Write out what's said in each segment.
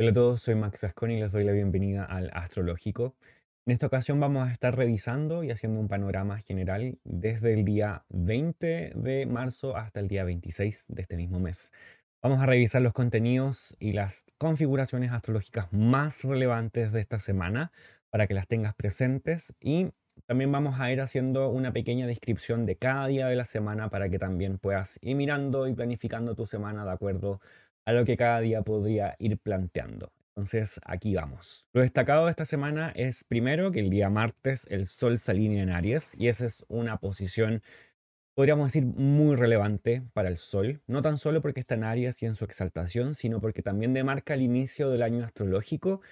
Hola a todos, soy Max Asconi y les doy la bienvenida al Astrológico. En esta ocasión vamos a estar revisando y haciendo un panorama general desde el día 20 de marzo hasta el día 26 de este mismo mes. Vamos a revisar los contenidos y las configuraciones astrológicas más relevantes de esta semana para que las tengas presentes y también vamos a ir haciendo una pequeña descripción de cada día de la semana para que también puedas ir mirando y planificando tu semana de acuerdo a lo que cada día podría ir planteando. Entonces, aquí vamos. Lo destacado de esta semana es primero que el día martes el Sol se alinea en Aries y esa es una posición, podríamos decir, muy relevante para el Sol. No tan solo porque está en Aries y en su exaltación, sino porque también demarca el inicio del año astrológico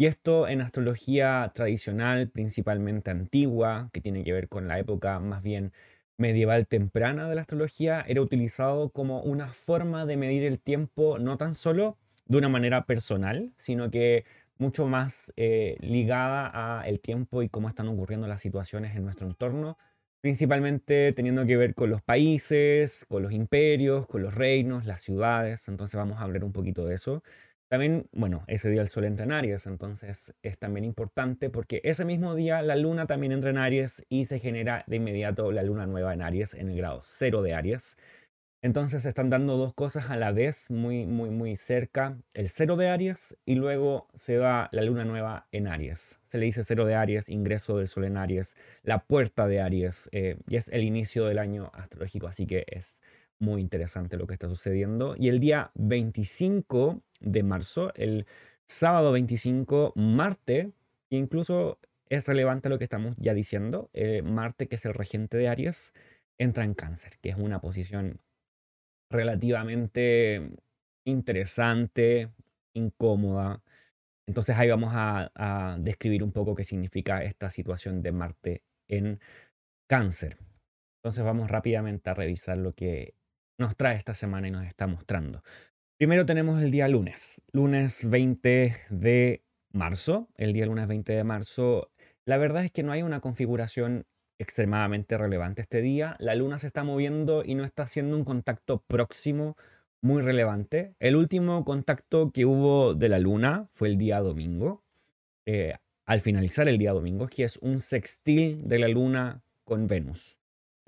y esto en astrología tradicional, principalmente antigua, que tiene que ver con la época más bien medieval temprana de la astrología, era utilizado como una forma de medir el tiempo no tan solo de una manera personal, sino que mucho más eh, ligada a el tiempo y cómo están ocurriendo las situaciones en nuestro entorno, principalmente teniendo que ver con los países, con los imperios, con los reinos, las ciudades. Entonces vamos a hablar un poquito de eso. También, bueno, ese día el sol entra en Aries, entonces es también importante porque ese mismo día la luna también entra en Aries y se genera de inmediato la luna nueva en Aries, en el grado cero de Aries. Entonces se están dando dos cosas a la vez, muy, muy, muy cerca. El cero de Aries y luego se va la luna nueva en Aries. Se le dice cero de Aries, ingreso del sol en Aries, la puerta de Aries eh, y es el inicio del año astrológico, así que es muy interesante lo que está sucediendo. Y el día 25 de marzo, el sábado 25, Marte, incluso es relevante lo que estamos ya diciendo, eh, Marte, que es el regente de Aries, entra en cáncer, que es una posición relativamente interesante, incómoda. Entonces ahí vamos a, a describir un poco qué significa esta situación de Marte en cáncer. Entonces vamos rápidamente a revisar lo que nos trae esta semana y nos está mostrando. Primero tenemos el día lunes, lunes 20 de marzo. El día lunes 20 de marzo, la verdad es que no hay una configuración extremadamente relevante este día. La luna se está moviendo y no está haciendo un contacto próximo muy relevante. El último contacto que hubo de la luna fue el día domingo. Eh, al finalizar el día domingo, que es un sextil de la luna con Venus.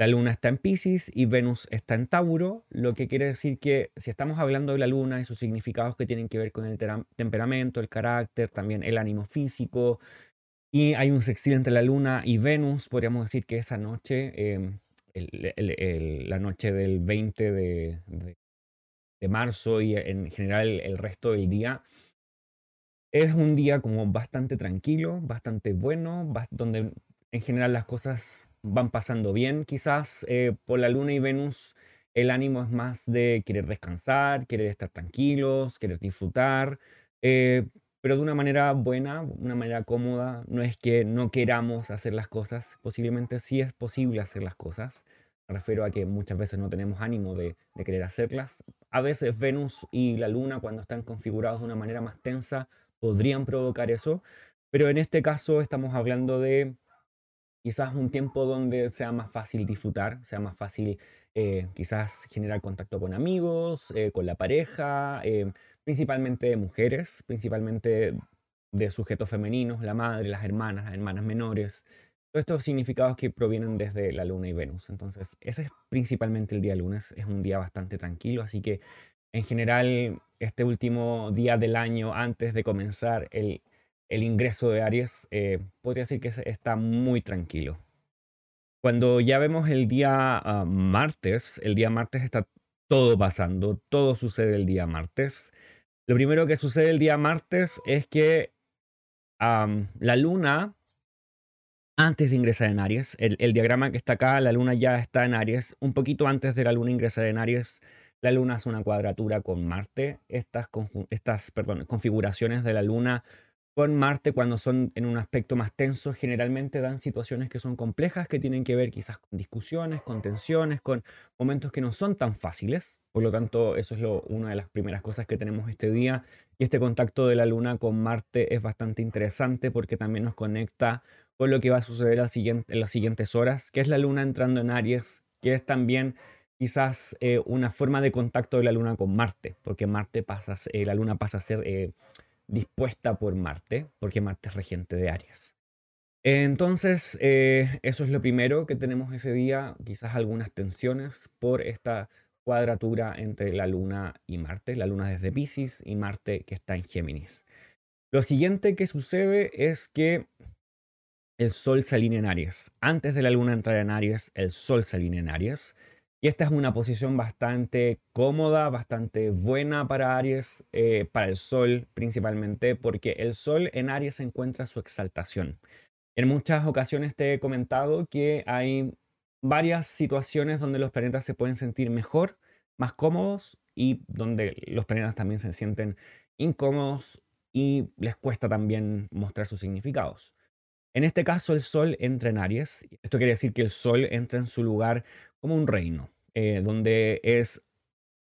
La luna está en Pisces y Venus está en Tauro, lo que quiere decir que si estamos hablando de la luna y sus significados que tienen que ver con el temperamento, el carácter, también el ánimo físico, y hay un sextil entre la luna y Venus, podríamos decir que esa noche, em, la noche del 20 de, marzo y en general el resto del día, es un día como bastante tranquilo, bastante bueno, donde en general las cosas van pasando bien. Quizás eh, por la luna y Venus el ánimo es más de querer descansar, querer estar tranquilos, querer disfrutar, eh, pero de una manera buena, una manera cómoda. No es que no queramos hacer las cosas, posiblemente sí es posible hacer las cosas. Me refiero a que muchas veces no tenemos ánimo de, de querer hacerlas. A veces Venus y la Luna, cuando están configurados de una manera más tensa, podrían provocar eso. Pero en este caso estamos hablando de quizás un tiempo donde sea más fácil disfrutar, sea más fácil eh, quizás generar contacto con amigos, eh, con la pareja, eh, principalmente de mujeres, principalmente de sujetos femeninos, la madre, las hermanas, las hermanas menores. Todos estos significados que provienen desde la luna y Venus. Entonces, ese es principalmente el día lunes, es un día bastante tranquilo, así que en general este último día del año antes de comenzar el el ingreso de Aries, eh, podría decir que está muy tranquilo. Cuando ya vemos el día ah, martes, el día martes está todo pasando, todo sucede el día martes. Lo primero que sucede el día martes es que la luna, antes de ingresar en Aries, el, diagrama que está acá, la luna ya está en Aries, un poquito antes de la luna ingresar en Aries, la luna hace una cuadratura con Marte. Estas, configuraciones de la luna con Marte cuando son en un aspecto más tenso generalmente dan situaciones que son complejas, que tienen que ver quizás con discusiones, con tensiones, con momentos que no son tan fáciles. Por lo tanto, eso es lo, una de las primeras cosas que tenemos este día. Y este contacto de la Luna con Marte es bastante interesante porque también nos conecta con lo que va a suceder en las siguientes horas, que es la Luna entrando en Aries, que es también quizás eh, una forma de contacto de la Luna con Marte, porque Marte pasa, eh, la Luna pasa a ser... Eh, dispuesta por Marte, porque Marte es regente de Aries. Entonces, eh, eso es lo primero que tenemos ese día, quizás algunas tensiones por esta cuadratura entre la Luna y Marte, la Luna desde Pisces y Marte que está en Géminis. Lo siguiente que sucede es que el Sol se alinea en Aries. Antes de la Luna entrar en Aries, el Sol se alinea en Aries. Y esta es una posición bastante cómoda, bastante buena para Aries, eh, para el Sol principalmente, porque el Sol en Aries encuentra su exaltación. En muchas ocasiones te he comentado que hay varias situaciones donde los planetas se pueden sentir mejor, más cómodos y donde los planetas también se sienten incómodos y les cuesta también mostrar sus significados. En este caso, el Sol entra en Aries. Esto quiere decir que el Sol entra en su lugar como un reino, eh, donde es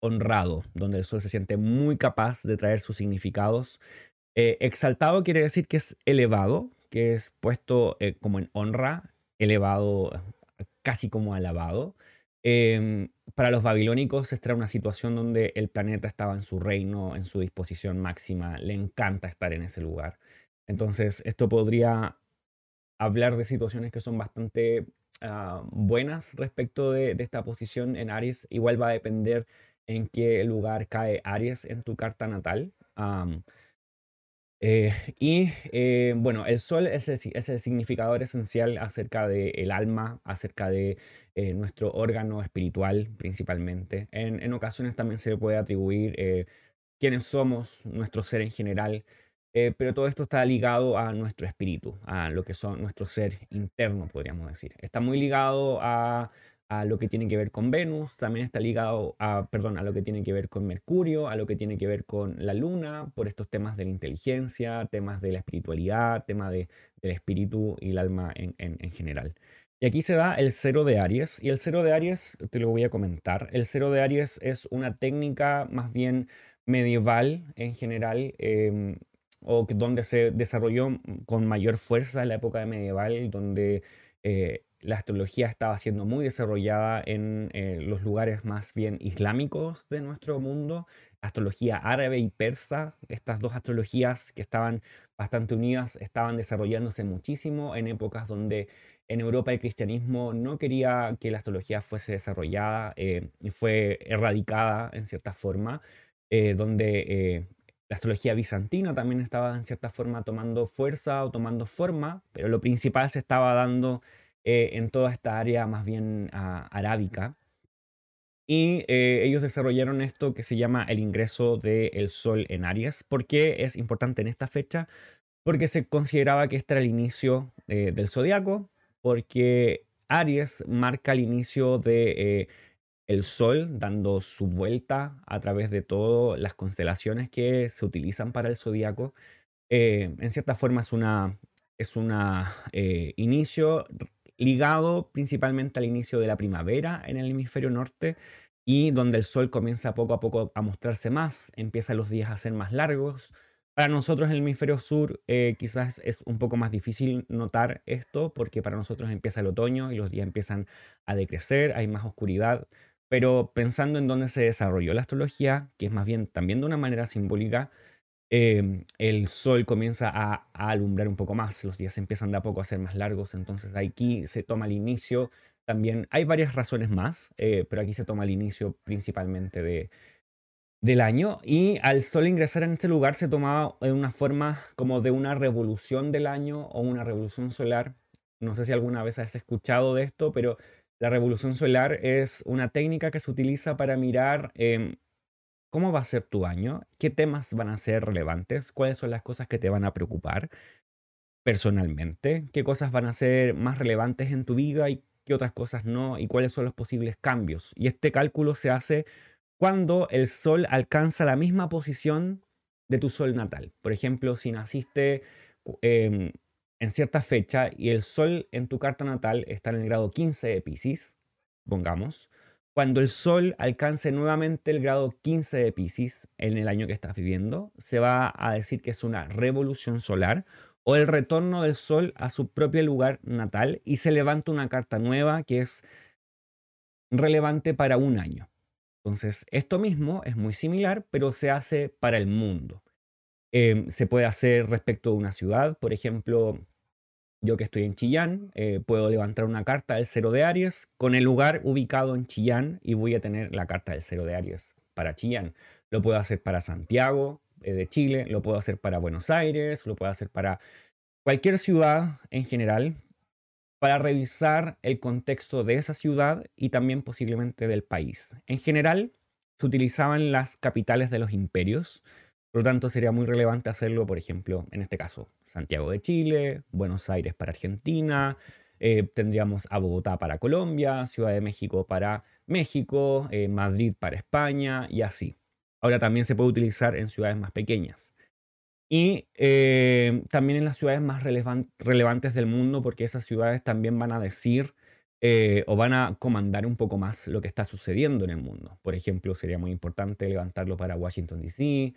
honrado, donde el Sol se siente muy capaz de traer sus significados. Eh, exaltado quiere decir que es elevado, que es puesto eh, como en honra, elevado, casi como alabado. Em, para los babilónicos esta era una situación donde el planeta estaba en su reino, en su disposición máxima, le encanta estar en ese lugar. Entonces, esto podría hablar de situaciones que son bastante ah, buenas respecto de, esta posición en Aries. Igual va a depender en qué lugar cae Aries en tu carta natal. Eh, y eh, bueno, el sol es el, significador esencial acerca del alma, acerca de eh, nuestro órgano espiritual principalmente. En, en, ocasiones también se puede atribuir quiénes somos, nuestro ser en general. Eh, pero todo esto está ligado a nuestro espíritu, a lo que son nuestro ser interno, podríamos decir. Está muy ligado a, lo que tiene que ver con Venus, también está ligado a, perdón, a lo que tiene que ver con Mercurio, a lo que tiene que ver con la Luna, por estos temas de la inteligencia, temas de la espiritualidad, temas de, del espíritu y el alma en, en general. Y aquí se da el cero de Aries, y el cero de Aries, te lo voy a comentar, el cero de Aries es una técnica más bien medieval en general, em, o donde se desarrolló con mayor fuerza en la época medieval, donde eh, la astrología estaba siendo muy desarrollada en eh, los lugares más bien islámicos de nuestro mundo, astrología árabe y persa, estas dos astrologías que estaban bastante unidas estaban desarrollándose muchísimo en épocas donde en Europa el cristianismo no quería que la astrología fuese desarrollada eh, y fue erradicada en cierta forma, donde la astrología bizantina también estaba en cierta forma tomando fuerza o tomando forma, pero lo principal se estaba dando eh, en toda esta área más bien ah, arábica. Y eh, ellos desarrollaron esto que se llama el ingreso del Sol en Aries. ¿Por qué es importante en esta fecha? Porque se consideraba que este era el inicio eh, del zodiaco, porque Aries marca el inicio de el Sol dando su vuelta a través de todas las constelaciones que se utilizan para el zodiaco. Eh, en cierta forma es un es una, eh, inicio ligado principalmente al inicio de la primavera en el hemisferio norte y donde el sol comienza poco a poco a mostrarse más, empiezan los días a ser más largos. Para nosotros en el hemisferio sur eh, quizás es un poco más difícil notar esto porque para nosotros empieza el otoño y los días empiezan a decrecer, hay más oscuridad, pero pensando en dónde se desarrolló la astrología, que es más bien también de una manera simbólica, em, el sol comienza a, alumbrar un poco más, los días empiezan de a poco a ser más largos, entonces aquí se toma el inicio. También hay varias razones más, eh, pero aquí se toma el inicio principalmente de, del año y al sol ingresar en este lugar se tomaba de una forma como de una revolución del año o una revolución solar. No sé si alguna vez has escuchado de esto, pero la revolución solar es una técnica que se utiliza para mirar em, cómo va a ser tu año, qué temas van a ser relevantes, cuáles son las cosas que te van a preocupar personalmente, qué cosas van a ser más relevantes en tu vida y qué otras cosas no, y cuáles son los posibles cambios. Y este cálculo se hace cuando el Sol alcanza la misma posición de tu Sol natal. Por ejemplo, si naciste em, en cierta fecha y el Sol en tu carta natal está en el grado 15 de Pisces, pongamos, cuando el Sol alcance nuevamente el grado 15 de Pisces en el año que estás viviendo, se va a decir que es una revolución solar o el retorno del Sol a su propio lugar natal y se levanta una carta nueva que es relevante para un año. Entonces, esto mismo es muy similar, pero se hace para el mundo. Em, se puede hacer respecto de una ciudad, por ejemplo, yo que estoy en Chillán, eh, puedo levantar una carta del cero de Aries con el lugar ubicado en Chillán y voy a tener la carta del cero de Aries para Chillán. Lo puedo hacer para Santiago eh, de Chile, lo puedo hacer para Buenos Aires, lo puedo hacer para cualquier ciudad en general, para revisar el contexto de esa ciudad y también posiblemente del país. En general, se utilizaban las capitales de los imperios, por lo tanto, sería muy relevante hacerlo, por ejemplo, en este caso, Santiago de Chile, Buenos Aires para Argentina, eh, tendríamos a Bogotá para Colombia, Ciudad de México para México, eh, Madrid para España y así. Ahora también se puede utilizar en ciudades más pequeñas. Y eh, también en las ciudades más relevantes del mundo, porque esas ciudades también van a decir o van a comandar un poco más lo que está sucediendo en el mundo. Por ejemplo, sería muy importante levantarlo para Washington, D.C.,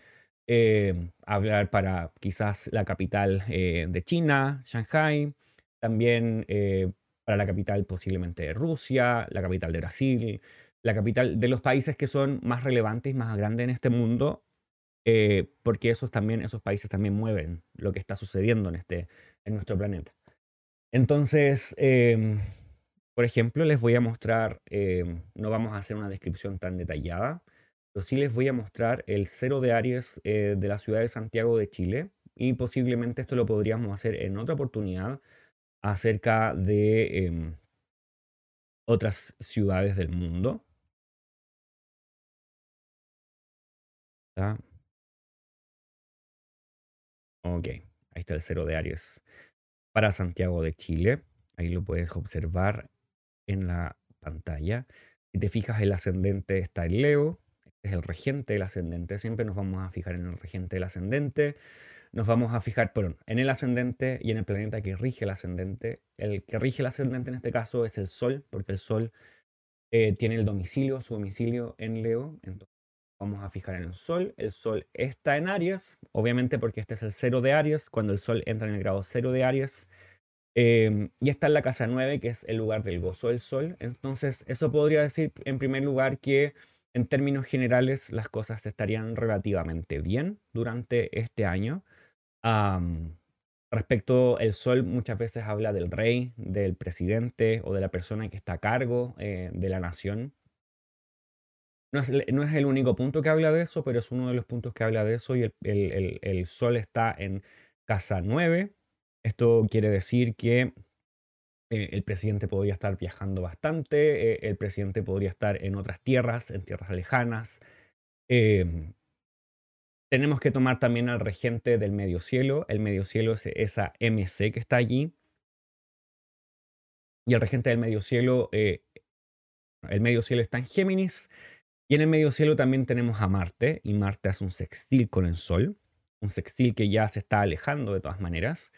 eh, hablar para quizás la capital eh, de China, Shanghai, también eh, para la capital posiblemente de Rusia, la capital de Brasil, la capital de los países que son más relevantes y más grandes en este mundo, porque esos, también, esos países también mueven lo que está sucediendo en, este, en nuestro planeta. Entonces, em, por ejemplo, les voy a mostrar, em, no vamos a hacer una descripción tan detallada, sí les voy a mostrar el cero de Aries eh, de la ciudad de Santiago de Chile y posiblemente esto lo podríamos hacer en otra oportunidad acerca de em, otras ciudades del mundo. Ok, ahí está el cero de Aries para Santiago de Chile. Ahí lo puedes observar en la pantalla. Si te fijas, el ascendente está en Leo, es el regente del ascendente. Siempre nos vamos a fijar en el regente del ascendente. Nos vamos a fijar, perdón, en el ascendente y en el planeta que rige el ascendente. El que rige el ascendente en este caso es el Sol, porque el Sol eh, tiene el domicilio, su domicilio en Leo. Entonces vamos a fijar en el Sol. El Sol está en Aries, obviamente porque este es el cero de Aries. Cuando el Sol entra en el grado cero de Aries, em, y está en la casa 9, que es el lugar del gozo del sol. Entonces, eso podría decir en primer lugar que en términos generales, las cosas estarían relativamente bien durante este año. respecto al sol, muchas veces habla del rey, del presidente o de la persona que está a cargo eh, de la nación. No es, el único punto que habla de eso, pero es uno de los puntos que habla de eso y el sol está en casa 9. Esto quiere decir que eh, el presidente podría estar viajando bastante, eh, el presidente podría estar en otras tierras, en tierras lejanas. Em, tenemos que tomar también al regente del medio cielo. El medio cielo es esa MC que está allí. Y el regente del medio cielo, eh, el medio cielo está en Géminis. Y en el medio cielo también tenemos a Marte. Y Marte hace un sextil con el Sol. Un sextil que ya se está alejando de todas maneras.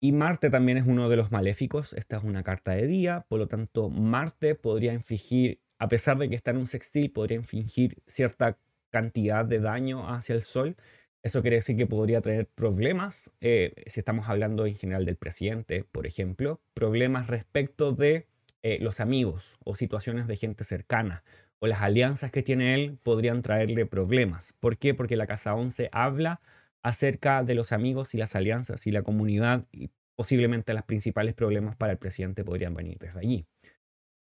Y Marte también es uno de los maléficos. Esta es una carta de día, por lo tanto Marte podría infligir, a pesar de que está en un sextil, podría infligir cierta cantidad de daño hacia el Sol. Eso quiere decir que podría traer problemas, eh, si estamos hablando en general del presidente, por ejemplo, problemas respecto de eh, los amigos o situaciones de gente cercana o las alianzas que tiene él podrían traerle problemas. ¿Por qué? Porque la casa 11 habla acerca de los amigos y las alianzas y la comunidad y posiblemente los principales problemas para el presidente podrían venir desde allí.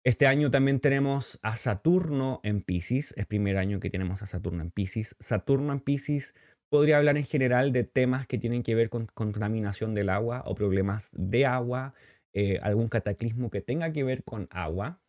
Este año también tenemos a Saturno en Pisces, es primer año que tenemos a Saturno en Pisces. Saturno en Pisces podría hablar en general de temas que tienen que ver con contaminación del agua o problemas de agua, eh, algún cataclismo que tenga que ver con agua,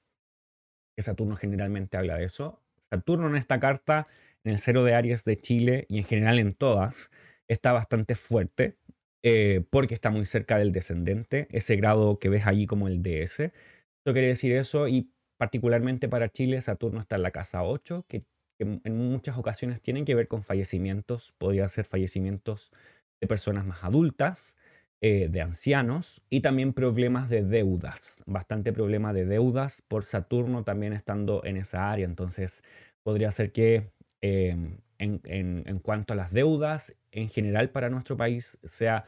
que Saturno generalmente habla de eso. Saturno en esta carta, en el cero de Aries de Chile y en general en todas, está bastante fuerte eh, porque está muy cerca del descendente, ese grado que ves allí como el DS. Esto quiere decir eso y particularmente para Chile Saturno está en la casa 8, que, en muchas ocasiones tienen que ver con fallecimientos, podría ser fallecimientos de personas más adultas, eh, de ancianos y también problemas de deudas, bastante problema de deudas por Saturno también estando en esa área, entonces podría ser que em, en, cuanto a las deudas en general para nuestro país sea,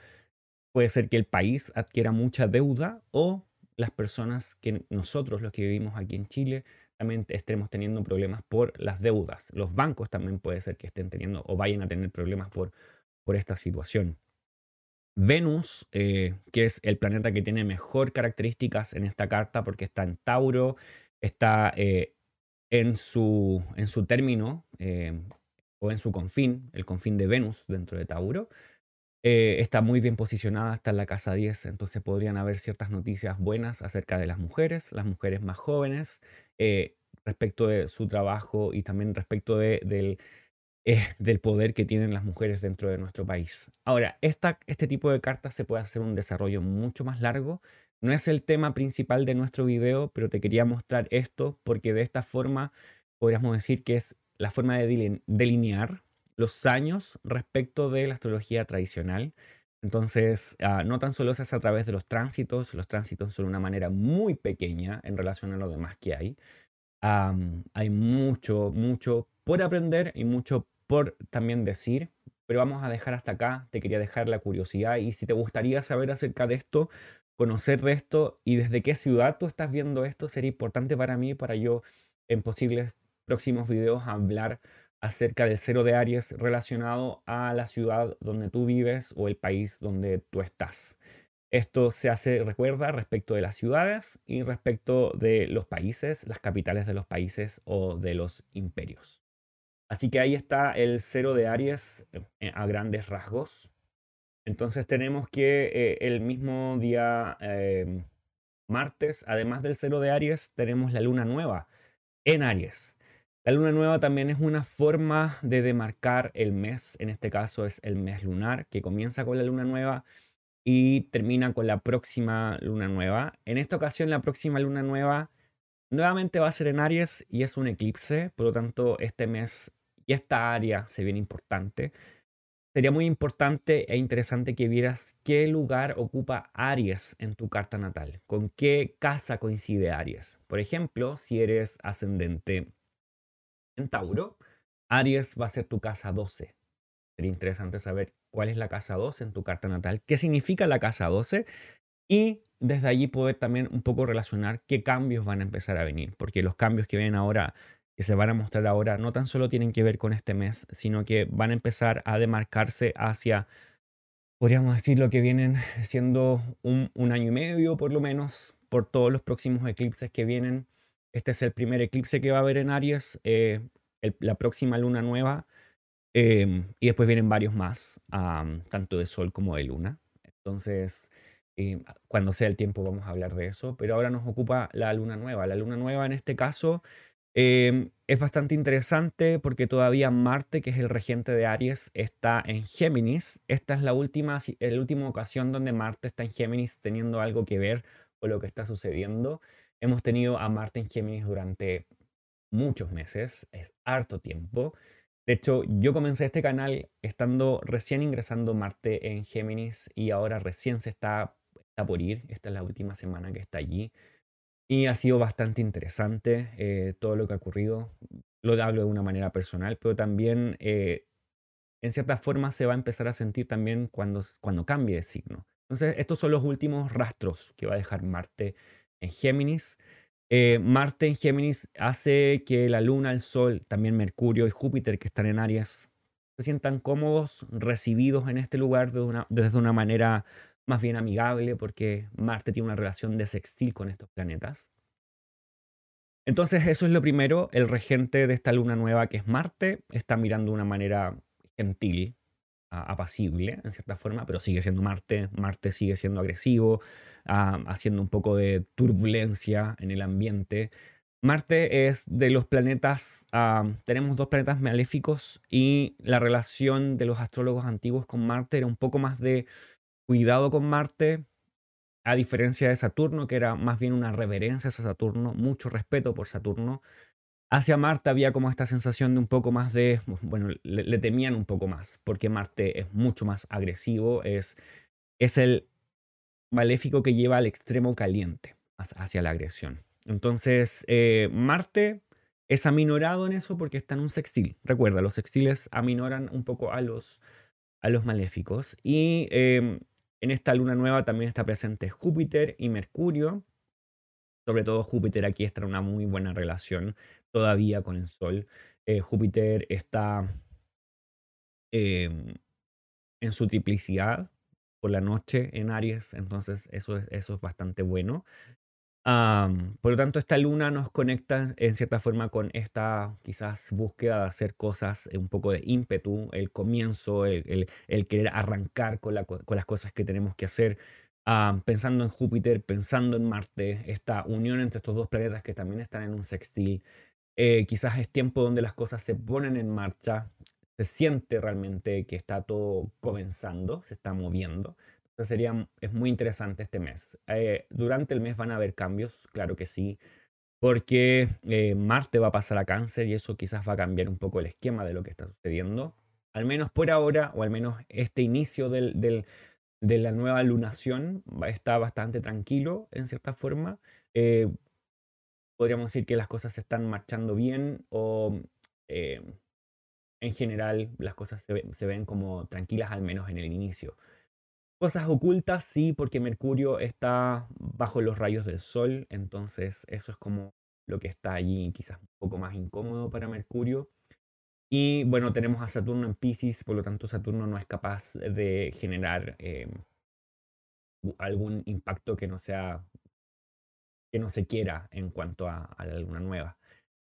puede ser que el país adquiera mucha deuda o las personas que nosotros, los que vivimos aquí en Chile, también estemos teniendo problemas por las deudas. Los bancos también puede ser que estén teniendo o vayan a tener problemas por, por esta situación. Venus, eh, que es el planeta que tiene mejor características en esta carta porque está en Tauro, está eh, en, su, en su término eh, o en su confín, el confín de Venus dentro de Tauro. está muy bien posicionada, está en la casa 10, entonces podrían haber ciertas noticias buenas acerca de las mujeres, las mujeres más jóvenes, respecto de su trabajo y también respecto de, del eh, del poder que tienen las mujeres dentro de nuestro país. Ahora, esta, este tipo de cartas se puede hacer un desarrollo mucho más largo. No es el tema principal de nuestro video, pero te quería mostrar esto porque de esta forma podríamos decir que es la forma de delinear los años respecto de la astrología tradicional. Entonces, ah, no tan solo es a través de los tránsitos, los tránsitos son una manera muy pequeña en relación a lo demás que hay. hay mucho, mucho por aprender y mucho por también decir, pero vamos a dejar hasta acá. Te quería dejar la curiosidad y si te gustaría saber acerca de esto, conocer de esto y desde qué ciudad tú estás viendo esto, sería importante para mí, para yo en posibles próximos videos hablar acerca del cero de Aries relacionado a la ciudad donde tú vives o el país donde tú estás. Esto se hace, recuerda, respecto de las ciudades y respecto de los países, las capitales de los países o de los imperios. Así que ahí está el cero de Aries eh, a grandes rasgos. Entonces tenemos que eh, el mismo día em, martes, además del cero de Aries, tenemos la luna nueva en Aries. La luna nueva también es una forma de demarcar el mes, en este caso es el mes lunar, que comienza con la luna nueva y termina con la próxima luna nueva. En esta ocasión la próxima luna nueva nuevamente va a ser en Aries y es un eclipse, por lo tanto este mes y esta área se viene importante, sería muy importante e interesante que vieras qué lugar ocupa Aries en tu carta natal, con qué casa coincide Aries. Por ejemplo, si eres ascendente en Tauro, Aries va a ser tu casa 12. Sería interesante saber cuál es la casa 12 en tu carta natal, qué significa la casa 12 y desde allí poder también un poco relacionar qué cambios van a empezar a venir, porque los cambios que vienen ahora que se van a mostrar ahora no tan solo tienen que ver con este mes, sino que van a empezar a demarcarse hacia, podríamos decir, lo que vienen siendo un, año y medio por lo menos, por todos los próximos eclipses que vienen. Este es el primer eclipse que va a haber en Aries, eh, la próxima luna nueva, em, y después vienen varios más, tanto de Sol como de Luna. Entonces, em, cuando sea el tiempo vamos a hablar de eso, pero ahora nos ocupa la luna nueva. La luna nueva en este caso Em, es bastante interesante porque todavía Marte, que es el regente de Aries, está en Géminis. Esta es la última, la última ocasión donde Marte está en Géminis teniendo algo que ver con lo que está sucediendo. Hemos tenido a Marte en Géminis durante muchos meses, es harto tiempo. De hecho, yo comencé este canal estando recién ingresando Marte en Géminis y ahora recién se está, está por ir. Esta es la última semana que está allí. Y ha sido bastante interesante eh, todo lo que ha ocurrido. Lo hablo de una manera personal, pero también eh, en cierta forma se va a empezar a sentir también cuando, cuando cambie de signo. Entonces, estos son los últimos rastros que va a dejar Marte en Géminis. Eh, Marte en Géminis hace que la Luna, el Sol, también Mercurio y Júpiter, que están en Aries, se sientan cómodos, recibidos en este lugar de desde una manera más bien amigable porque Marte tiene una relación de sextil con estos planetas. Entonces eso es lo primero, el regente de esta luna nueva que es Marte está mirando de una manera gentil, apacible en cierta forma, pero sigue siendo Marte, Marte sigue siendo agresivo, haciendo un poco de turbulencia en el ambiente. Marte es de los planetas, tenemos dos planetas maléficos y la relación de los astrólogos antiguos con Marte era un poco más de cuidado con Marte, a diferencia de Saturno, que era más bien una reverencia hacia Saturno, mucho respeto por Saturno. Hacia Marte había como esta sensación de un poco más de, bueno, le, temían un poco más, porque Marte es mucho más agresivo, es, es el maléfico que lleva al extremo caliente hacia la agresión. Entonces, eh, Marte es aminorado en eso porque está en un sextil. Recuerda, los sextiles aminoran un poco a los, a los maléficos. Y em, en esta luna nueva también está presente Júpiter y Mercurio. Sobre todo Júpiter aquí está en una muy buena relación todavía con el Sol. Eh, Júpiter está em, en su triplicidad por la noche en Aries, entonces eso es, eso es bastante bueno por lo tanto, esta luna nos conecta en cierta forma con esta quizás búsqueda de hacer cosas, un poco de ímpetu, el comienzo, el, querer arrancar con, las cosas que tenemos que hacer. pensando en Júpiter, pensando en Marte, esta unión entre estos dos planetas que también están en un sextil. Eh, quizás es tiempo donde las cosas se ponen en marcha, se siente realmente que está todo comenzando, se está moviendo sería, es muy interesante este mes. Eh, durante el mes van a haber cambios, claro que sí, porque eh, Marte va a pasar a cáncer y eso quizás va a cambiar un poco el esquema de lo que está sucediendo. Al menos por ahora, o al menos este inicio de la nueva lunación está bastante tranquilo en cierta forma. Eh, podríamos decir que las cosas se están marchando bien o en general las cosas se ven como tranquilas al menos en el inicio. Cosas ocultas, sí, porque Mercurio está bajo los rayos del Sol, entonces eso es como lo que está allí quizás un poco más incómodo para Mercurio. Y bueno, tenemos a Saturno en Pisces, por lo tanto Saturno no es capaz de generar eh, algún impacto que no sea que no se quiera en cuanto a, a, la luna nueva.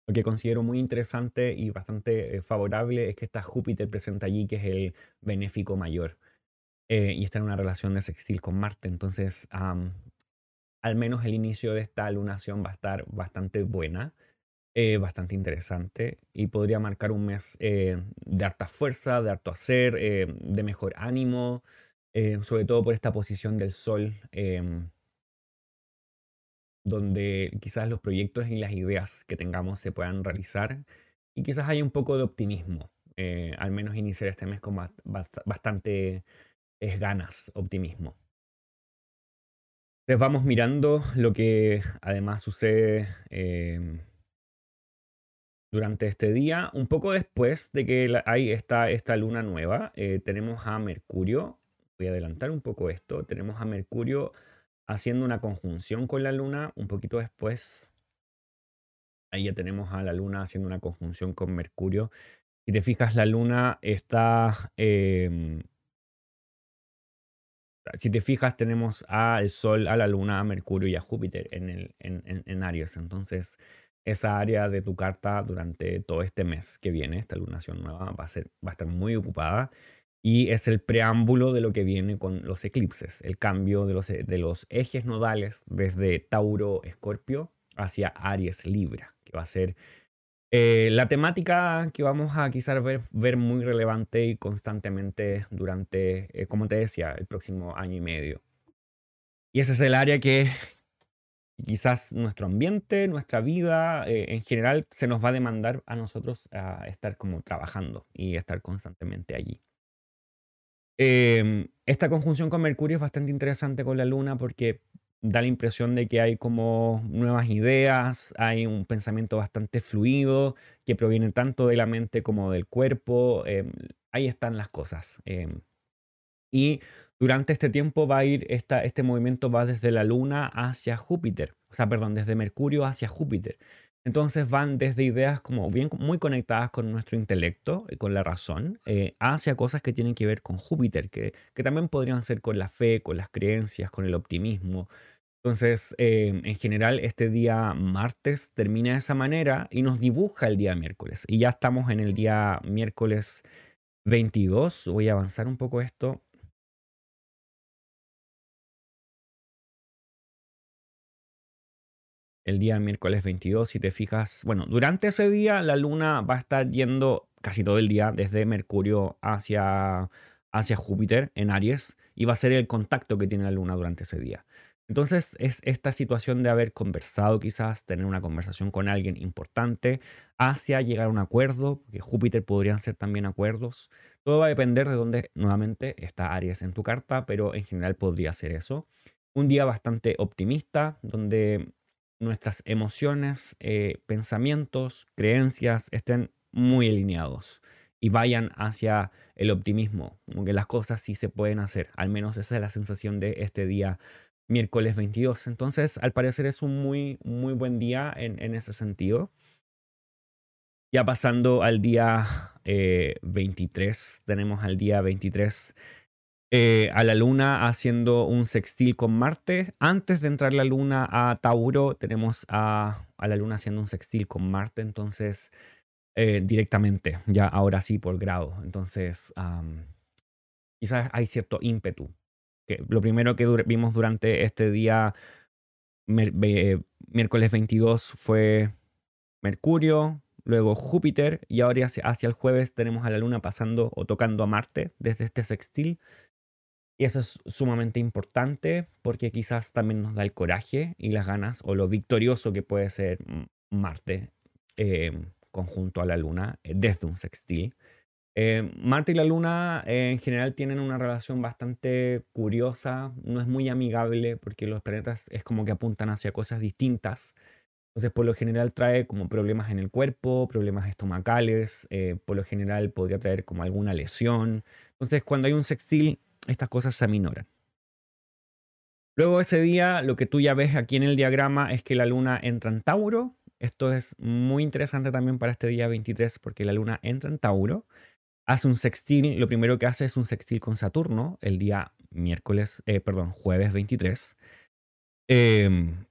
Lo que considero muy interesante y bastante eh, favorable es que está Júpiter presente allí, que es el benéfico mayor. Eh, y está en una relación de sextil con Marte. Entonces, al menos el inicio de esta lunación va a estar bastante buena, eh, bastante interesante y podría marcar un mes eh, de harta fuerza, de harto hacer, de mejor ánimo, sobre todo por esta posición del Sol, em, donde quizás los proyectos y las ideas que tengamos se puedan realizar y quizás haya un poco de optimismo. al menos iniciar este mes con bastante es ganas, optimismo. Entonces vamos mirando lo que además sucede em, durante este día. Un poco después de que hay esta, esta luna nueva, eh, tenemos a Mercurio. Voy a adelantar un poco esto. Tenemos a Mercurio haciendo una conjunción con la luna. Un poquito después, ahí ya tenemos a la luna haciendo una conjunción con Mercurio. Si te fijas, la luna está... Em, si te fijas, tenemos al Sol, a la Luna, a Mercurio y a Júpiter en, el, en, Aries. Entonces, esa área de tu carta durante todo este mes que viene, esta lunación nueva, va a, ser, va a estar muy ocupada. Y es el preámbulo de lo que viene con los eclipses, el cambio de los, de los ejes nodales desde Tauro, Escorpio hacia Aries, Libra, que va a ser eh, la temática que vamos a quizás ver, muy relevante y constantemente durante, eh, como te decía, el próximo año y medio. Y ese es el área que quizás nuestro ambiente, nuestra vida eh, en general se nos va a demandar a nosotros a estar como trabajando y estar constantemente allí. Em, esta conjunción con Mercurio es bastante interesante con la Luna porque da la impresión de que hay como nuevas ideas, hay un pensamiento bastante fluido que proviene tanto de la mente como del cuerpo. Em, ahí están las cosas. Em. y durante este tiempo va a ir, esta, este movimiento va desde la Luna hacia Júpiter, o sea, perdón, desde Mercurio hacia Júpiter. Entonces van desde ideas como bien muy conectadas con nuestro intelecto y con la razón, eh, hacia cosas que tienen que ver con Júpiter, que, que también podrían ser con la fe, con las creencias, con el optimismo, entonces, em, en general, este día martes termina de esa manera y nos dibuja el día miércoles. Y ya estamos en el día miércoles 22. Voy a avanzar un poco esto. El día miércoles 22, si te fijas, bueno, durante ese día la luna va a estar yendo casi todo el día desde Mercurio hacia, hacia Júpiter en Aries y va a ser el contacto que tiene la luna durante ese día. Entonces es esta situación de haber conversado quizás, tener una conversación con alguien importante, hacia llegar a un acuerdo, que Júpiter podrían ser también acuerdos. Todo va a depender de dónde nuevamente está Aries en tu carta, pero en general podría ser eso. Un día bastante optimista, donde nuestras emociones, eh, pensamientos, creencias estén muy alineados y vayan hacia el optimismo, como que las cosas sí se pueden hacer. Al menos esa es la sensación de este día miércoles 22. Entonces, al parecer es un muy, muy buen día en, en ese sentido. Ya pasando al día 23, tenemos al día 23 eh, a la luna haciendo un sextil con Marte. Antes de entrar la luna a Tauro, tenemos a, la luna haciendo un sextil con Marte, entonces eh, directamente, ya ahora sí por grado. Entonces, quizás hay cierto ímpetu. Lo primero que vimos durante este día, miércoles 22, fue Mercurio, luego Júpiter y ahora hacia, el jueves tenemos a la Luna pasando o tocando a Marte desde este sextil. Y eso es sumamente importante porque quizás también nos da el coraje y las ganas o lo victorioso que puede ser Marte eh, conjunto a la Luna eh, desde un sextil. Eh, Marte y la Luna en general tienen una relación bastante curiosa, no es muy amigable porque los planetas es como que apuntan hacia cosas distintas. Entonces, por lo general trae como problemas en el cuerpo, problemas estomacales, por lo general podría traer como alguna lesión. Entonces, cuando hay un sextil, estas cosas se aminoran. Luego ese día, lo que tú ya ves aquí en el diagrama es que la luna entra en Tauro. Esto es muy interesante también para este día 23 porque la luna entra en Tauro. Hace un sextil, lo primero que hace es un sextil con Saturno el día miércoles, eh, perdón, jueves 23. Em,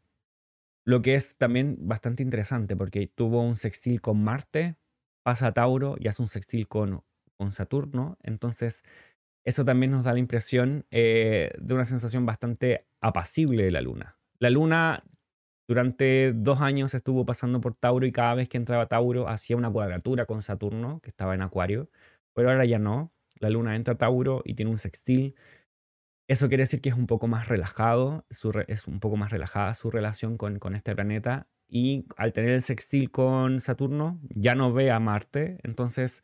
lo que es también bastante interesante porque tuvo un sextil con Marte, pasa a Tauro y hace un sextil con, con Saturno. Entonces, eso también nos da la impresión eh, de una sensación bastante apacible de la luna. La luna durante dos años estuvo pasando por Tauro y cada vez que entraba Tauro hacía una cuadratura con Saturno, que estaba en Acuario, pero ahora ya no. La luna entra a Tauro y tiene un sextil. Eso quiere decir que es un poco más relajado, es un poco más relajada su relación con, con este planeta y al tener el sextil con Saturno ya no ve a Marte, entonces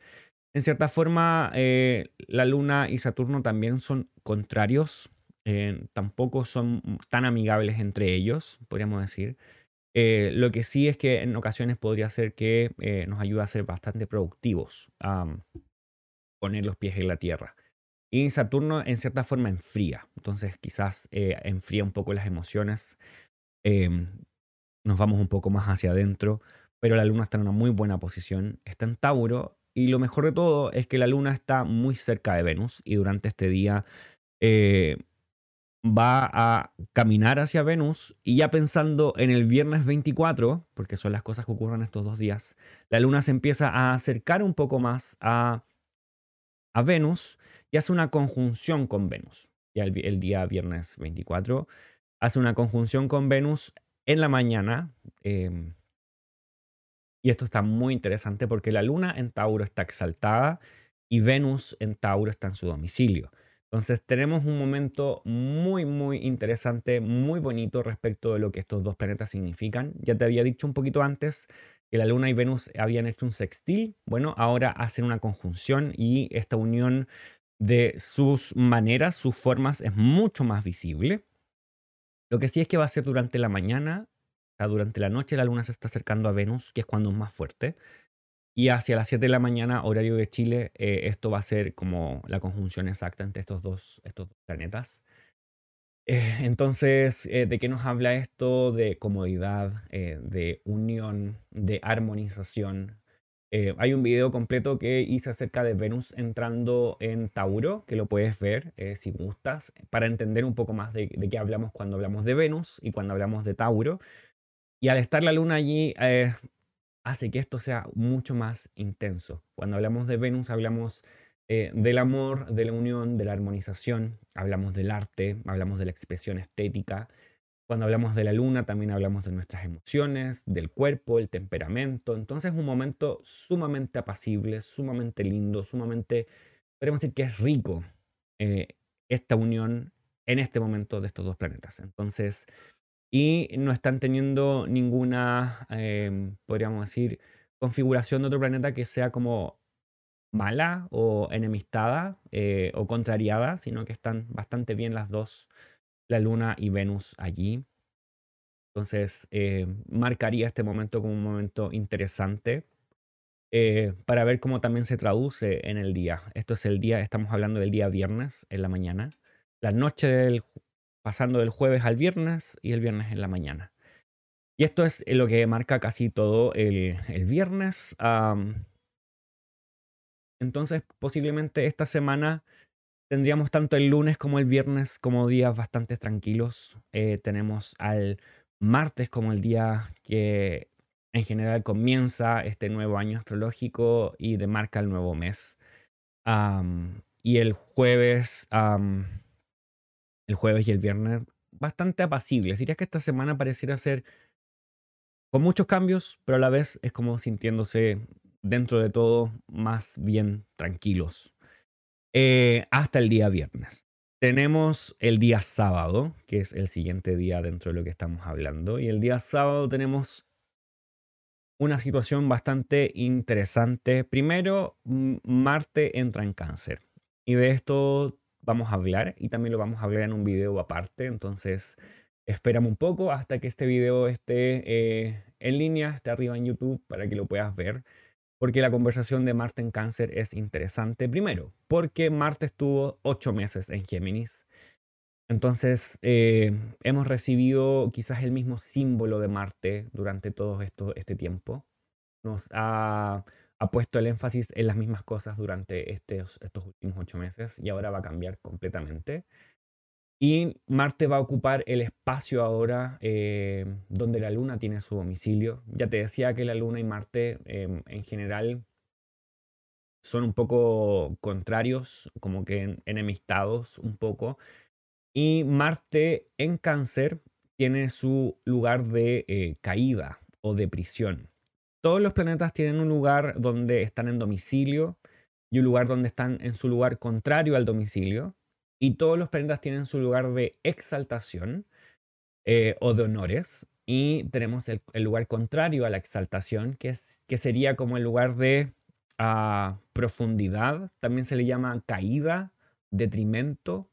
en cierta forma, eh, la Luna y Saturno también son contrarios, eh, tampoco son tan amigables entre ellos, podríamos decir. Eh, lo que sí es que en ocasiones podría ser que nos ayude a ser bastante productivos, poner los pies en la Tierra. Y Saturno en cierta forma enfría, entonces quizás enfría un poco las emociones, em, nos vamos un poco más hacia adentro, pero la Luna está en una muy buena posición, está en Tauro y lo mejor de todo es que la luna está muy cerca de Venus y durante este día eh, va a caminar hacia Venus y ya pensando en el viernes 24, porque son las cosas que ocurren estos dos días, la luna se empieza a acercar un poco más a, a Venus y hace una conjunción con Venus. Ya el, día viernes 24 hace una conjunción con Venus en la mañana. Em, y esto está muy interesante porque la luna en Tauro está exaltada y Venus en Tauro está en su domicilio. Entonces tenemos un momento muy, muy interesante, muy bonito respecto de lo que estos dos planetas significan. Ya te había dicho un poquito antes que la Luna y Venus habían hecho un sextil. Bueno, ahora hacen una conjunción y esta unión de sus maneras, sus formas es mucho más visible. Lo que sí es que va a ser durante la mañana durante la noche la luna se está acercando a Venus, que es cuando es más fuerte. Y hacia las 7 de la mañana, horario de Chile, eh, esto va a ser como la conjunción exacta entre estos dos, estos planetas. Eh, entonces, eh, ¿de qué nos habla esto? De comodidad, de unión, de armonización. hay un video completo que hice acerca de Venus entrando en Tauro, que lo puedes ver si gustas, para entender un poco más de, qué hablamos cuando hablamos de Venus y cuando hablamos de Tauro. Y al estar la luna allí, eh, hace que esto sea mucho más intenso. Cuando hablamos de Venus, hablamos eh, del amor, de la unión, de la armonización, hablamos del arte, hablamos de la expresión estética. Cuando hablamos de la luna, también hablamos de nuestras emociones, del cuerpo, el temperamento. Entonces es un momento sumamente apacible, sumamente lindo, sumamente, podemos decir que es rico eh, esta unión en este momento de estos dos planetas. Entonces, y no están teniendo ninguna, em, podríamos decir, configuración de otro planeta que sea como mala o enemistada eh, o contrariada, sino que están bastante bien las dos, la Luna y Venus allí. Entonces, eh, marcaría este momento como un momento interesante eh, para ver cómo también se traduce en el día. Esto es el día, estamos hablando del día viernes en la mañana. La noche del pasando del jueves al viernes y el viernes en la mañana. Y esto es lo que marca casi todo el, viernes. Entonces, posiblemente esta semana tendríamos tanto el lunes como el viernes como días bastante tranquilos. Eh, tenemos al martes como el día que en general comienza este nuevo año astrológico y demarca el nuevo mes. y el jueves, el jueves y el viernes bastante apacibles. Diría que esta semana pareciera ser con muchos cambios, pero a la vez es como sintiéndose dentro de todo más bien tranquilos. Eh, hasta el día viernes. Tenemos el día sábado, que es el siguiente día dentro de lo que estamos hablando. Y el día sábado tenemos una situación bastante interesante. Primero, Marte entra en cáncer. Y de esto vamos a hablar y también lo vamos a hablar en un video aparte. Entonces, espérame un poco hasta que este video esté eh, en línea, esté arriba en YouTube para que lo puedas ver. Porque la conversación de Marte en cáncer es interesante. Primero, porque Marte estuvo ocho meses en Géminis. Entonces, eh, hemos recibido quizás el mismo símbolo de Marte durante todo esto, este tiempo. Nos ha puesto el énfasis en las mismas cosas durante estos últimos ocho meses y ahora va a cambiar completamente. Y Marte va a ocupar el espacio ahora eh, donde la Luna tiene su domicilio. Ya te decía que la Luna y Marte em, en general son un poco contrarios, como que enemistados un poco. Y Marte en cáncer tiene su lugar de eh, caída o de prisión todos los planetas tienen un lugar donde están en domicilio y un lugar donde están en su lugar contrario al domicilio. Y todos los planetas tienen su lugar de exaltación eh, o de honores. Y tenemos el, lugar contrario a la exaltación, que, es, que sería como el lugar de ah, profundidad. También se le llama caída, detrimento.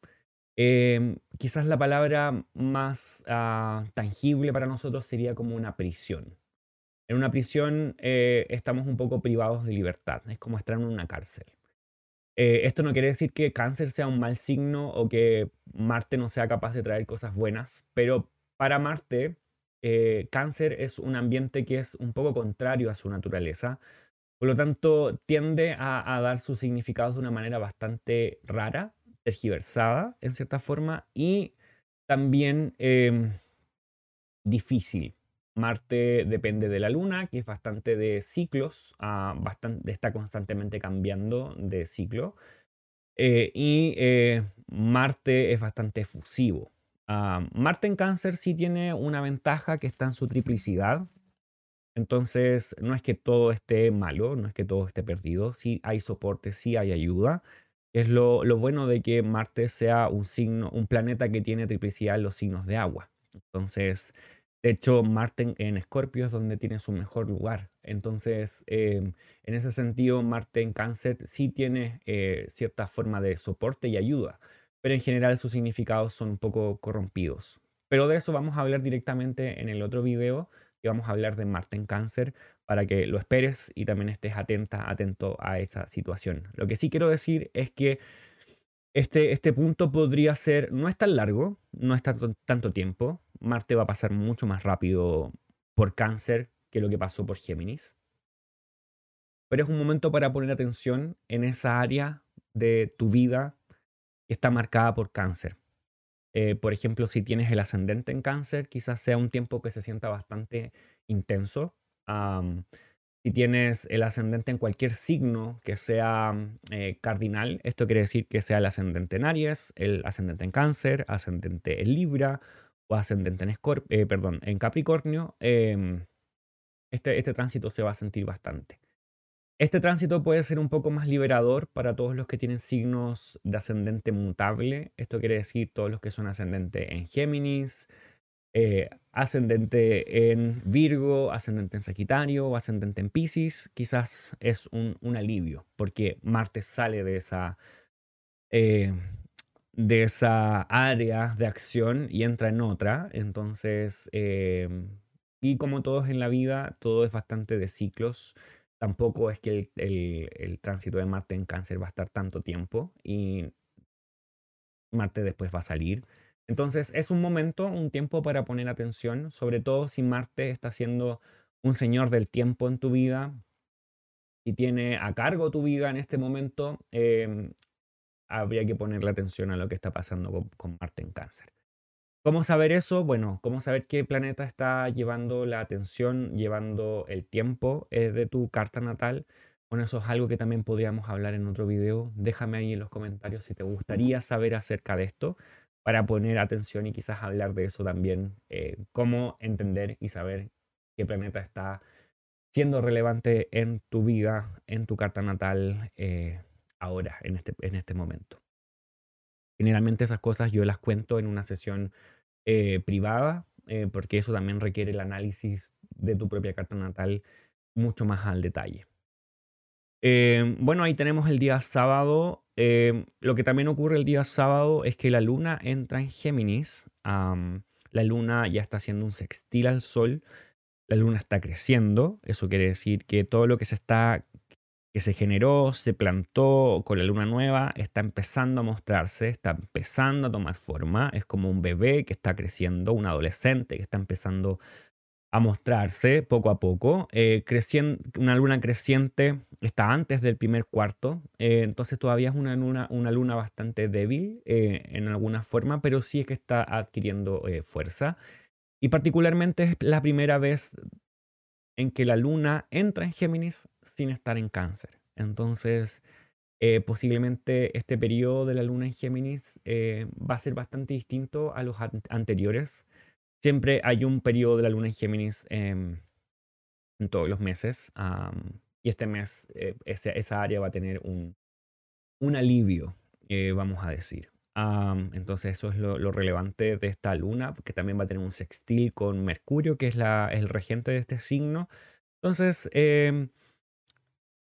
Em, quizás la palabra más ah, tangible para nosotros sería como una prisión. En una prisión eh, estamos un poco privados de libertad, es como estar en una cárcel. Eh, esto no quiere decir que cáncer sea un mal signo o que Marte no sea capaz de traer cosas buenas, pero para Marte, eh, cáncer es un ambiente que es un poco contrario a su naturaleza, por lo tanto tiende a, dar sus significados de una manera bastante rara, tergiversada en cierta forma y también em, difícil. Marte depende de la Luna, que es bastante de ciclos, ah, está constantemente cambiando de ciclo. Eh, y eh, Marte es bastante efusivo. Ah, Marte en cáncer sí tiene una ventaja que está en su triplicidad. Entonces, no es que todo esté malo, no es que todo esté perdido, sí hay soporte, sí hay ayuda. Es lo, lo bueno de que Marte sea un signo, un planeta que tiene triplicidad en los signos de agua. Entonces, de hecho, Marte en Escorpio es donde tiene su mejor lugar. Entonces, em, en ese sentido, Marte en Cáncer sí tiene eh, cierta forma de soporte y ayuda, pero en general sus significados son un poco corrompidos. Pero de eso vamos a hablar directamente en el otro video, y vamos a hablar de Marte en Cáncer para que lo esperes y también estés atenta, atento a esa situación. Lo que sí quiero decir es que este, este punto podría ser, no es tan largo, no es tanto, tanto tiempo, Marte va a pasar mucho más rápido por cáncer que lo que pasó por Géminis. Pero es un momento para poner atención en esa área de tu vida que está marcada por cáncer. Eh, por ejemplo, si tienes el ascendente en cáncer, quizás sea un tiempo que se sienta bastante intenso. si tienes el ascendente en cualquier signo que sea eh, cardinal, esto quiere decir que sea el ascendente en Aries, el ascendente en cáncer, ascendente en Libra o ascendente en, eh, en Capricornio, em, este, este tránsito se va a sentir bastante. Este tránsito puede ser un poco más liberador para todos los que tienen signos de ascendente mutable. Esto quiere decir todos los que son ascendente en Géminis, eh, ascendente en Virgo, ascendente en Sagitario o ascendente en Pisces. Quizás es un, un alivio porque Marte sale de esa, eh, de esa área de acción y entra en otra. Entonces, em, y como todos en la vida, todo es bastante de ciclos. Tampoco es que el, tránsito de Marte en cáncer va a estar tanto tiempo y Marte después va a salir. Entonces es un momento, un tiempo para poner atención, sobre todo si Marte está siendo un señor del tiempo en tu vida y tiene a cargo tu vida en este momento, em, habría que ponerle atención a lo que está pasando con, Marte en cáncer. ¿Cómo saber eso? Bueno, ¿cómo saber qué planeta está llevando la atención, llevando el tiempo eh, de tu carta natal? Bueno, eso es algo que también podríamos hablar en otro video. Déjame ahí en los comentarios si te gustaría saber acerca de esto para poner atención y quizás hablar de eso también, eh, cómo entender y saber qué planeta está siendo relevante en tu vida, en tu carta natal eh, ahora, en este, en este momento. Generalmente esas cosas yo las cuento en una sesión eh, privada, porque eso también requiere el análisis de tu propia carta natal mucho más al detalle. bueno, ahí tenemos el día sábado eh, lo que también ocurre el día sábado es que la luna entra en Géminis. la luna ya está haciendo un sextil al sol. La luna está creciendo. Eso quiere decir que todo lo que se está que se generó, se plantó con la luna nueva, está empezando a mostrarse, está empezando a tomar forma. Es como un bebé que está creciendo, un adolescente que está empezando a mostrarse poco a poco. Eh, una luna creciente está antes del primer cuarto, eh, entonces todavía es una luna, una luna bastante débil eh, en alguna forma, pero sí es que está adquiriendo fuerza. Y particularmente es la primera vez en que la luna entra en Géminis sin estar en cáncer. Entonces, posiblemente este periodo de la luna en Géminis va a ser bastante distinto a los anteriores. Siempre hay un periodo de la luna en Géminis em, en todos los meses. y este mes eh, esa, área va a tener un, un alivio, eh, vamos a decir. Entonces eso es lo, relevante de esta luna, que también va a tener un sextil con Mercurio, que es el regente de este signo. Entonces, em,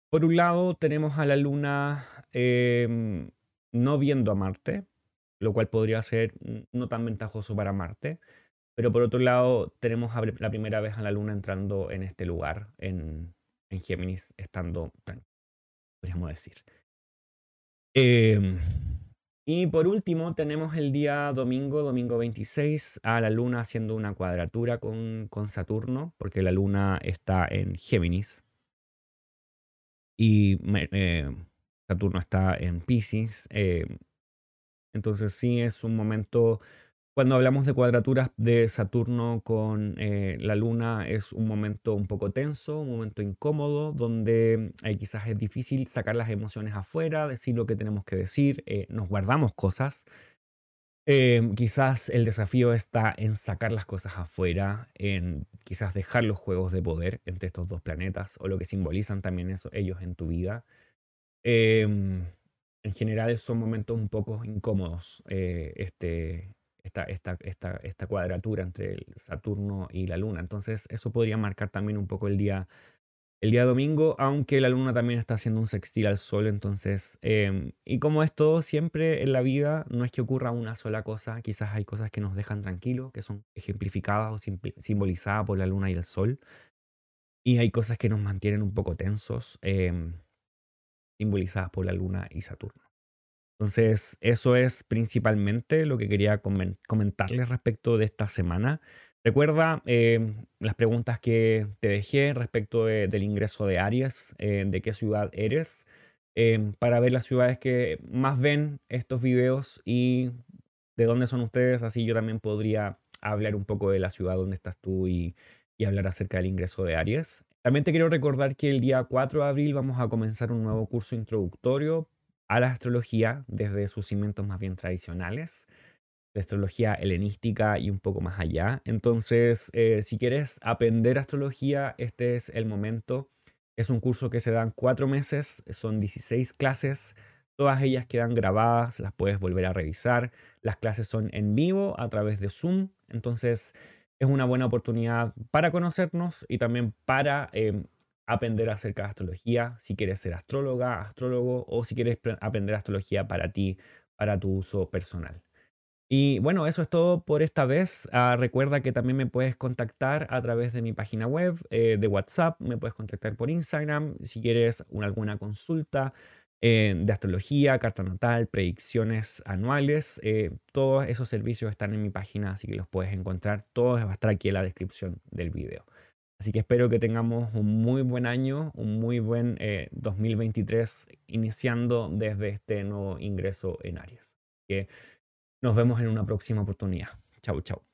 por un lado tenemos a la luna em, no viendo a Marte, lo cual podría ser no tan ventajoso para Marte. Pero por otro lado, tenemos la primera vez a la Luna entrando en este lugar, en, en Géminis, estando tranquilo, podríamos decir. Em, y por último, tenemos el día domingo, domingo 26, a la Luna haciendo una cuadratura con, con Saturno, porque la Luna está en Géminis. Y eh, Saturno está en Pisces. Em, entonces sí es un momento cuando hablamos de cuadraturas de Saturno con eh, la Luna es un momento un poco tenso, un momento incómodo, donde eh, quizás es difícil sacar las emociones afuera, decir lo que tenemos que decir, eh, nos guardamos cosas. quizás el desafío está en sacar las cosas afuera, en quizás dejar los juegos de poder entre estos dos planetas o lo que simbolizan también eso, ellos en tu vida. Em, en general son momentos un poco incómodos este, esta, esta, esta, esta cuadratura entre el Saturno y la Luna. Entonces eso podría marcar también un poco el día, el día domingo, aunque la Luna también está haciendo un sextil al Sol. Entonces, em, y como es todo siempre en la vida, no es que ocurra una sola cosa, quizás hay cosas que nos dejan tranquilos, que son ejemplificadas o simbolizadas por la Luna y el Sol. Y hay cosas que nos mantienen un poco tensos, em, simbolizadas por la Luna y Saturno. Entonces, eso es principalmente lo que quería comentarles respecto de esta semana. Recuerda em, las preguntas que te dejé respecto del ingreso de Aries, eh, de qué ciudad eres, em, para ver las ciudades que más ven estos videos y de dónde son ustedes. Así yo también podría hablar un poco de la ciudad donde estás tú y, y hablar acerca del ingreso de Aries. También te quiero recordar que el día 4 de abril vamos a comenzar un nuevo curso introductorio a la astrología desde sus cimientos más bien tradicionales, de astrología helenística y un poco más allá. Entonces, eh, si quieres aprender astrología, este es el momento. Es un curso que se dan cuatro meses, son 16 clases, todas ellas quedan grabadas, las puedes volver a revisar. Las clases son en vivo a través de Zoom, entonces es una buena oportunidad para conocernos y también para em, aprender acerca de astrología, si quieres ser astróloga, astrólogo o si quieres aprender astrología para ti, para tu uso personal. Y bueno, eso es todo por esta vez. Ah, recuerda que también me puedes contactar a través de mi página web, eh, de WhatsApp, me puedes contactar por Instagram si quieres alguna consulta, eh, de astrología, carta natal, predicciones anuales. Eh, todos esos servicios están en mi página, así que los puedes encontrar. Todo va a estar aquí en la descripción del video. Así que espero que tengamos un muy buen año, un muy buen 2023, iniciando desde este nuevo ingreso en Aries. Que nos vemos en una próxima oportunidad. Chau, chau.